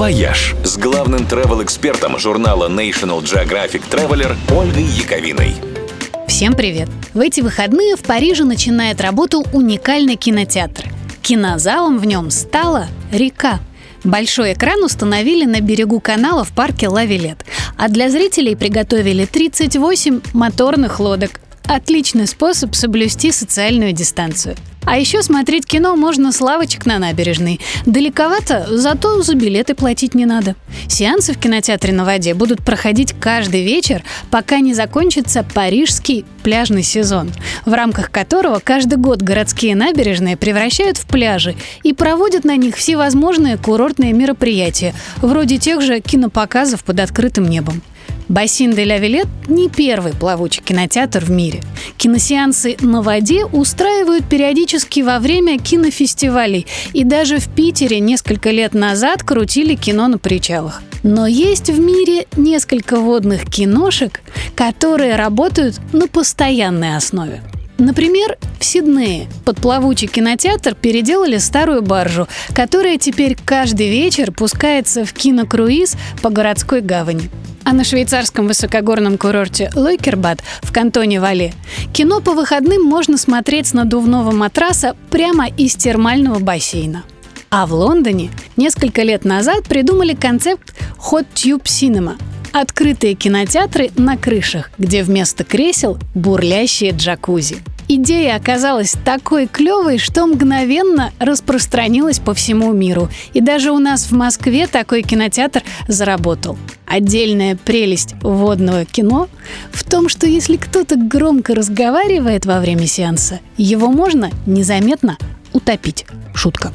«Вояж» с главным travel-экспертом журнала National Geographic Traveler Ольгой Яковиной. Всем привет! В эти выходные в Париже начинает работу уникальный кинотеатр. Кинозалом в нем стала река. Большой экран установили на берегу канала в парке Ла-Виллет, а для зрителей приготовили 38 моторных лодок. Отличный способ соблюсти социальную дистанцию – а еще смотреть кино можно с лавочек на набережной. Далековато, зато за билеты платить не надо. Сеансы в кинотеатре на воде будут проходить каждый вечер, пока не закончится парижский пляжный сезон, в рамках которого каждый год городские набережные превращают в пляжи и проводят на них всевозможные курортные мероприятия, вроде тех же кинопоказов под открытым небом. Бассин де ля не первый плавучий кинотеатр в мире. Киносеансы на воде устраивают периодически во время кинофестивалей. И даже в Питере несколько лет назад крутили кино на причалах. Но есть в мире несколько водных киношек, которые работают на постоянной основе. Например, в Сиднее под плавучий кинотеатр переделали старую баржу, которая теперь каждый вечер пускается в кинокруиз по городской гавани. А на швейцарском высокогорном курорте Лойкербад в кантоне Вале кино по выходным можно смотреть с надувного матраса прямо из термального бассейна. А в Лондоне несколько лет назад придумали концепт Hot Tube Cinema – открытые кинотеатры на крышах, где вместо кресел бурлящие джакузи – Идея оказалась такой клевой, что мгновенно распространилась по всему миру. И даже у нас в Москве такой кинотеатр заработал. Отдельная прелесть водного кино в том, что если кто-то громко разговаривает во время сеанса, его можно незаметно утопить. Шутка.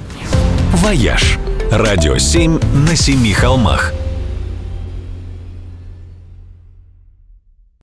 «Вояж» – радио 7 на семи холмах –